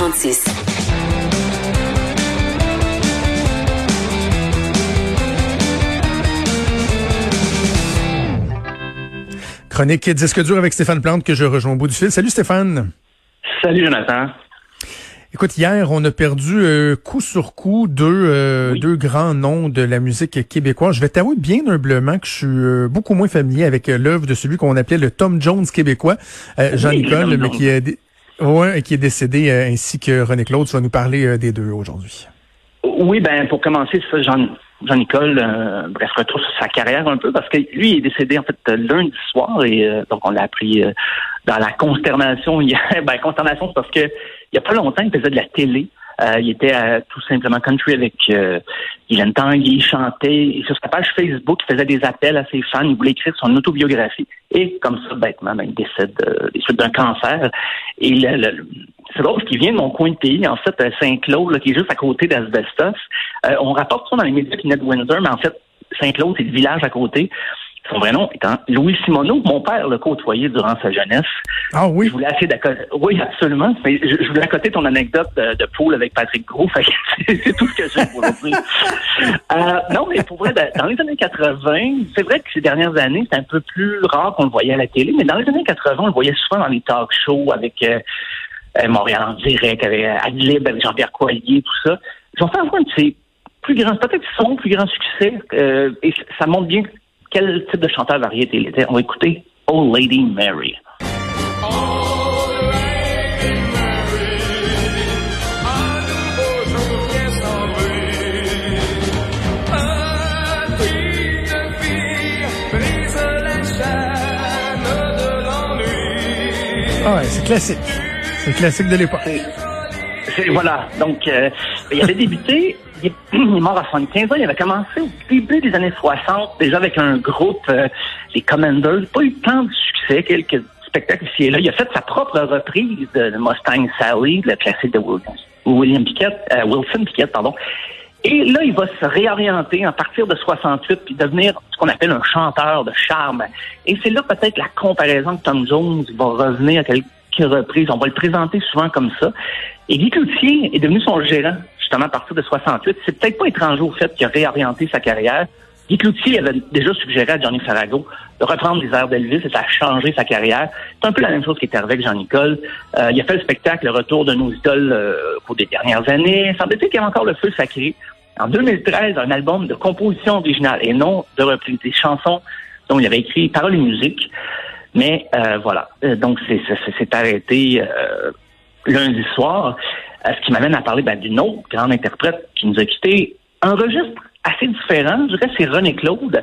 46. Chronique Disque dur avec Stéphane Plante que je rejoins au bout du fil. Salut Stéphane. Salut Jonathan. Écoute, hier, on a perdu euh, coup sur coup deux, euh, deux grands noms de la musique québécoise. Je vais t'avouer bien humblement que je suis euh, beaucoup moins familier avec l'œuvre de celui qu'on appelait le Tom Jones québécois, Jean-Nicole, mais qui est, ouais, qui est décédé, ainsi que René Claude. Tu vas nous parler des deux aujourd'hui. Oui, ben pour commencer, ça, Jean, Jean-Nicole, euh, bref, sur sa carrière un peu, parce que lui est décédé en fait lundi soir, et donc on l'a appris dans la consternation. Ben, consternation, parce que il y a pas longtemps, il faisait de la télé. Euh, il était euh, tout simplement country avec euh, Hélène Tanguy, il chantait. Et sur sa page Facebook, il faisait des appels à ses fans. Il voulait écrire son autobiographie. Et comme ça, bêtement, ben, il décède euh, des suites d'un cancer. Et le, c'est drôle parce qu'il vient de mon coin de pays, en fait, Saint-Claude, qui est juste à côté d'Asbestos. on rapporte ça dans les médias qui de Windsor, mais en fait, Saint-Claude, c'est le village à côté. Son vrai nom étant Louis Simoneau. Mon père l'a côtoyé durant sa jeunesse. Ah oui? Je voulais assez d'accoter. Oui, absolument. Mais je, voulais accoter ton anecdote de, de poule avec Patrick Gros. c'est tout ce que j'ai pour dire. euh, non, mais pour vrai, dans les années 80, c'est vrai que ces dernières années, c'est un peu plus rare qu'on le voyait à la télé, mais dans les années 80, on le voyait souvent dans les talk shows avec euh, euh, Montréal en direct, avec euh, Adlib, avec Jean-Pierre Coallier, tout ça. Ils ont fait un de ses plus grands, peut-être son plus grand succès, et ça montre bien quel type de chanteur variété il était. On va écouter Old Lady Mary. Ah ouais, c'est classique. C'est classique de l'époque. Voilà. Donc, euh, il avait débuté il est, mort à 75 ans. Il avait commencé au début des années 60, déjà avec un groupe, euh, les Commanders. Pas eu tant de succès, quelques spectacles ici et là. Il a fait sa propre reprise de Mustang Sally, le classique de William Pickett, euh, Wilson Pickett, pardon. Et là, il va se réorienter à partir de 68 puis devenir ce qu'on appelle un chanteur de charme. Et c'est là peut-être la comparaison que Tom Jones va revenir à quelques reprises. On va le présenter souvent comme ça. Et Guy Cloutier est devenu son gérant justement à partir de 68. C'est peut-être pas étranger au fait qu'il a réorienté sa carrière. Guy Cloutier avait déjà suggéré à Johnny Farago de reprendre les airs d'Elvis et ça a changé sa carrière. C'est un peu la même chose qui est arrivé avec Jean-Nicole. Euh, il a fait le spectacle Le Retour de nos idoles euh, au cours des dernières années. Il semble-t-il qu'il y a encore le feu sacré. En 2013, un album de composition originale et non de reprise des chansons dont il avait écrit paroles et musique. Mais euh, voilà, euh, donc c'est arrêté lundi soir. Euh, ce qui m'amène à parler ben, d'une autre grande interprète qui nous a quitté. Un registre assez différent, je dirais, c'est René Claude.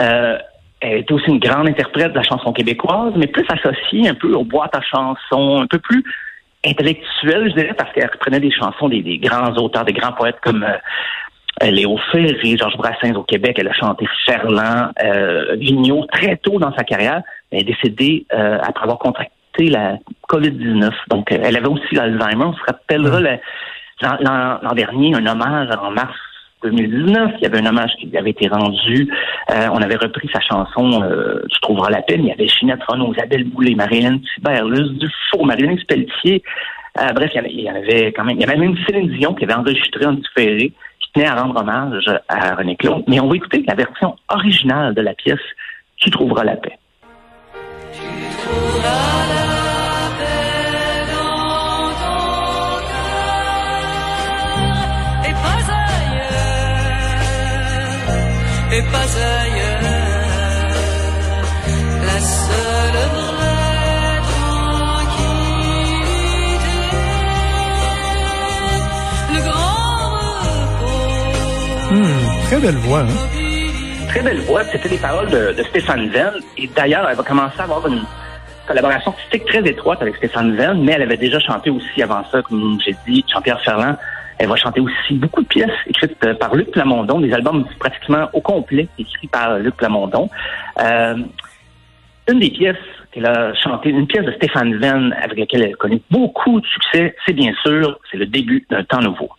Euh, elle est aussi une grande interprète de la chanson québécoise, mais plus associée un peu aux boîtes à chansons, un peu plus intellectuelle, je dirais, parce qu'elle reprenait des chansons des, grands auteurs, des grands poètes comme euh, Léo Ferré, Georges Brassens au Québec. Elle a chanté Ferland, euh, très tôt dans sa carrière. Elle est décédée euh, après avoir contracté la COVID-19. Donc, euh, elle avait aussi l'Alzheimer. On se rappellera l'an dernier, un hommage en mars 2019. Il y avait un hommage qui lui avait été rendu. Euh, on avait repris sa chanson euh, Tu trouveras la peine. Il y avait Ginette Renaud, Isabelle Boulay, Marie-Hélène Thibert, Luce Dufour, Marie-Hélène Pelletier. bref, il y, avait, quand même, il y avait même Céline Dion qui avait enregistré en différé, qui tenait à rendre hommage à René Claude. Mais on va écouter la version originale de la pièce Tu trouveras la paix. Et pas ailleurs. La seule vraie tranquillité, le grand repos. Hmm, très belle voix, hein? Très belle voix. C'était les paroles de, de Stéphane Venn. Et d'ailleurs, elle va commencer à avoir une collaboration artistique très étroite avec Stéphane Venn, mais elle avait déjà chanté aussi avant ça, comme j'ai dit, Jean-Pierre Ferland elle va chanter aussi beaucoup de pièces écrites euh, par Luc Plamondon, des albums pratiquement au complet écrits par Luc Plamondon. Euh, une des pièces qu'elle a chantées, une pièce de Stéphane Venn avec laquelle elle a connu beaucoup de succès, c'est bien sûr, c'est le début d'un temps nouveau.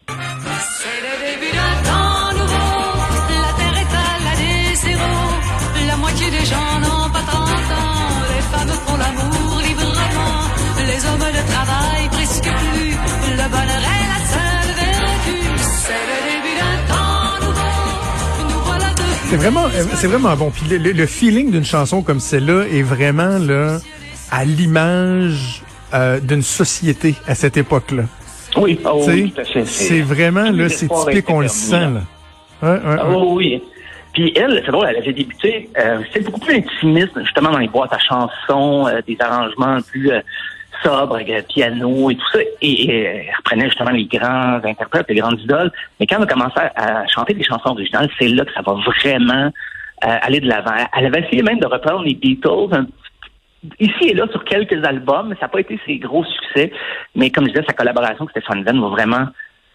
C'est vraiment, euh, c'est vraiment bon. Puis le, le feeling d'une chanson comme celle-là est vraiment là à l'image euh, d'une société à cette époque-là. Oui, oh, Tu sais, oui, tout à fait. c'est vraiment là, c'est typique, on le sent là. là. Ouais, ouais, Ah, ouais. oui, oui. Puis elle, c'est drôle, elle avait débuté, euh, c'était beaucoup plus intimiste, justement, dans les boîtes à chansons, euh, des arrangements plus euh, avec le piano et tout ça. Et, elle reprenait justement les grands interprètes, les grandes idoles. Mais quand elle a commencé à, chanter des chansons originales, c'est là que ça va vraiment euh, aller de l'avant. Elle avait essayé même de reprendre les Beatles un ici et là sur quelques albums, ça n'a pas été ses gros succès. Mais comme je disais, sa collaboration avec Stéphane Venn va vraiment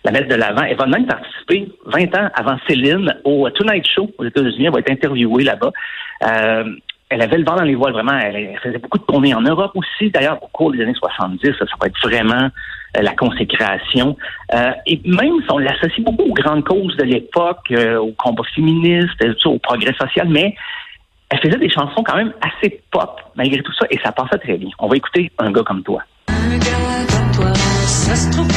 la mettre de l'avant. Elle va même participer 20 ans avant Céline au Tonight Show aux États-Unis. Elle va être interviewée là-bas. Euh, elle avait le vent dans les voiles, vraiment. Elle, faisait beaucoup de tournées en Europe aussi. D'ailleurs, au cours des années 70, ça, ça va être vraiment euh, la consécration. Euh, et même si on l'associe beaucoup aux grandes causes de l'époque, euh, au combat féministe, ça, au progrès social, mais elle faisait des chansons quand même assez pop, malgré tout ça, et ça passait très bien. On va écouter Un gars comme toi. Un gars comme toi, ça se trouve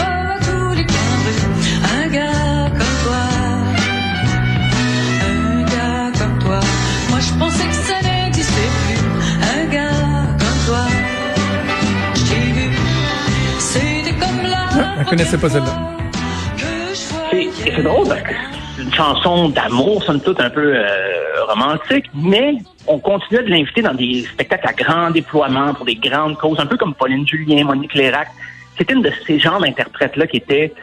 la. Elle connaissait pas celle-là? je C'est drôle c'est une chanson d'amour, somme toute un peu euh, romantique, mais on continuait de l'inviter dans des spectacles à grand déploiement pour des grandes causes, un peu comme Pauline Julien, Monique Lérac. C'était une de ces genres d'interprètes-là qui étaient,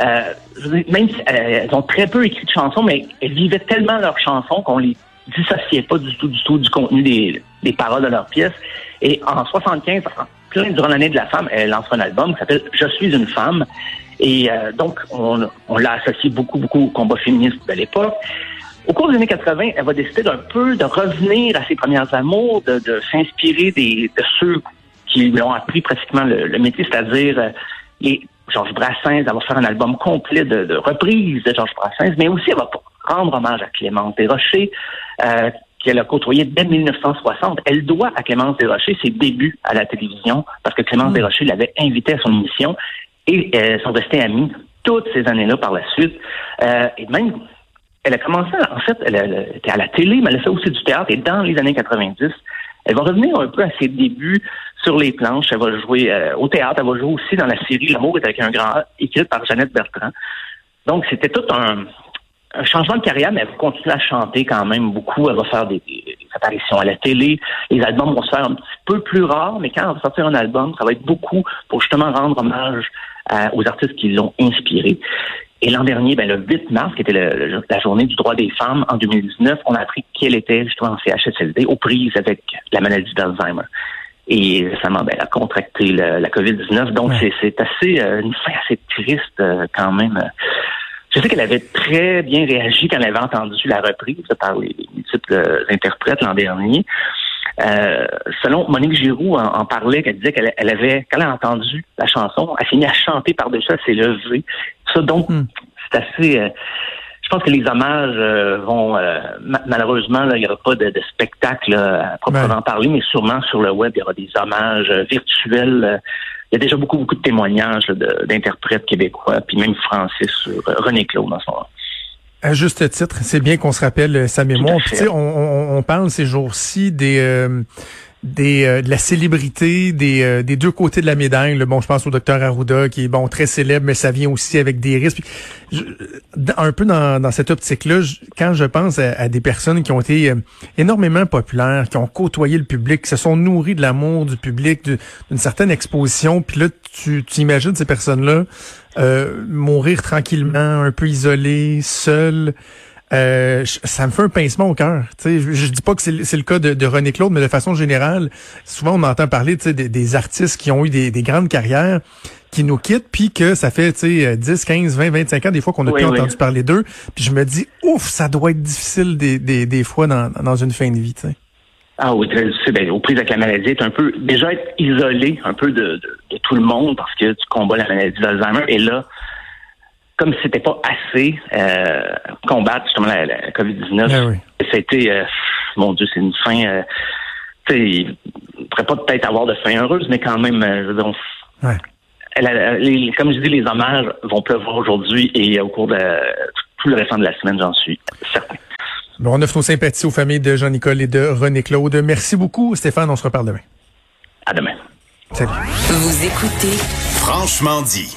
euh, je même si euh, elles ont très peu écrit de chansons, mais elles vivaient tellement leurs chansons qu'on les dissociait pas du tout, du tout du contenu des, des paroles de leurs pièces. Et en 75, en plein durant l'année de la femme, elle lance un album qui s'appelle Je suis une femme. Et euh, donc, on, on l'a associé beaucoup, beaucoup au combat féministe de l'époque. Au cours des années 80, elle va décider d'un peu de revenir à ses premières amours, de, de s'inspirer des, de ceux qui lui ont appris pratiquement le, le métier, c'est-à-dire euh, Georges Brassens. Elle va faire un album complet de, de reprises de Georges Brassens, mais aussi elle va rendre hommage à Clémence Desrochers, euh, qu'elle a côtoyé dès 1960. Elle doit à Clémence Desrochers ses débuts à la télévision, parce que Clémence Desrochers l'avait invitée à son émission, et euh, sont restés amis toutes ces années-là par la suite. Euh, et même elle a commencé, en fait, elle, elle était à la télé, mais elle a fait aussi du théâtre. Et dans les années 90, elle va revenir un peu à ses débuts sur les planches. Elle va jouer euh, au théâtre. Elle va jouer aussi dans la série L'amour est avec un grand A, écrite par Jeannette Bertrand. Donc, c'était tout un, un changement de carrière, mais elle va continuer à chanter quand même beaucoup. Elle va faire des, apparitions à la télé. Les albums vont se faire un petit peu plus rares, mais quand elle va sortir un album, ça va être beaucoup pour justement rendre hommage à- aux artistes qui l'ont inspiré. Et l'an dernier, ben, le 8 mars, qui était le- le- la journée du droit des femmes en 2019, on a appris qu'elle était justement en CHSLD aux prises avec la maladie d'Alzheimer. Et récemment, ben, elle a contracté le- la COVID-19. Donc, Ouais. c'est- c'est assez euh, une fin assez triste euh, quand même. Je sais qu'elle avait très bien réagi quand elle avait entendu la reprise par les les multiples euh, interprètes l'an dernier. Euh, selon Monique Giroux en, en parlait, qu'elle disait qu'elle elle avait, quand elle a entendu la chanson, elle mise à chanter par-dessus, elle s'est levée. Ça, donc, Hmm. c'est assez... euh, je pense que les hommages euh, vont... euh, ma- malheureusement, il n'y aura pas de, de spectacle à proprement Ouais. parler, mais sûrement sur le web, il y aura des hommages euh, virtuels. Il y a déjà beaucoup, beaucoup de témoignages d'interprètes québécois, puis même français sur euh, René Claude en ce moment. À juste titre, c'est bien qu'on se rappelle euh, sa mémoire. on, on, on parle ces jours-ci des euh, euh, de la célébrité des euh, des deux côtés de la médaille. là. Bon, je pense au docteur Arruda qui est bon très célèbre, mais ça vient aussi avec des risques. Un peu dans, dans cette optique-là, quand je pense à, des personnes qui ont été euh, énormément populaires, qui ont côtoyé le public, qui se sont nourries de l'amour du public, du- d'une certaine exposition, puis là, tu, tu imagines ces personnes-là mourir tranquillement, un peu isolées, seules. Euh, ça me fait un pincement au cœur. Tu sais, Je, je dis pas que c'est le- cas de, de René Claude, mais de façon générale, souvent on entend parler des, des artistes qui ont eu des, des grandes carrières qui nous quittent, puis que ça fait tu sais, 10, 15, 20, 25 ans des fois qu'on n'a Oui, plus oui. entendu parler d'eux. Puis je me dis, ouf, ça doit être difficile des, des, des fois dans, dans une fin de vie. Ah oui, très difficile. Ben, aux prises avec la maladie, être un peu déjà être isolé un peu de, de, de tout le monde parce que tu combats la maladie d'Alzheimer. Et là, comme si c'était pas assez euh, combattre justement la, la COVID-19, Ah oui. c'était euh, mon Dieu, c'est une fin. Euh, tu sais, il ne pourrait pas peut-être avoir de fin heureuse, mais quand même, euh, je veux dire, on- Ouais. les- comme je dis, les hommages vont pleuvoir aujourd'hui et au cours de tout le restant de la semaine, j'en suis certain. Bon, on offre nos sympathies aux familles de Jean-Nicole et de René-Claude. Merci beaucoup, Stéphane. On se reparle demain. À demain. Salut. Vous écoutez Franchement dit.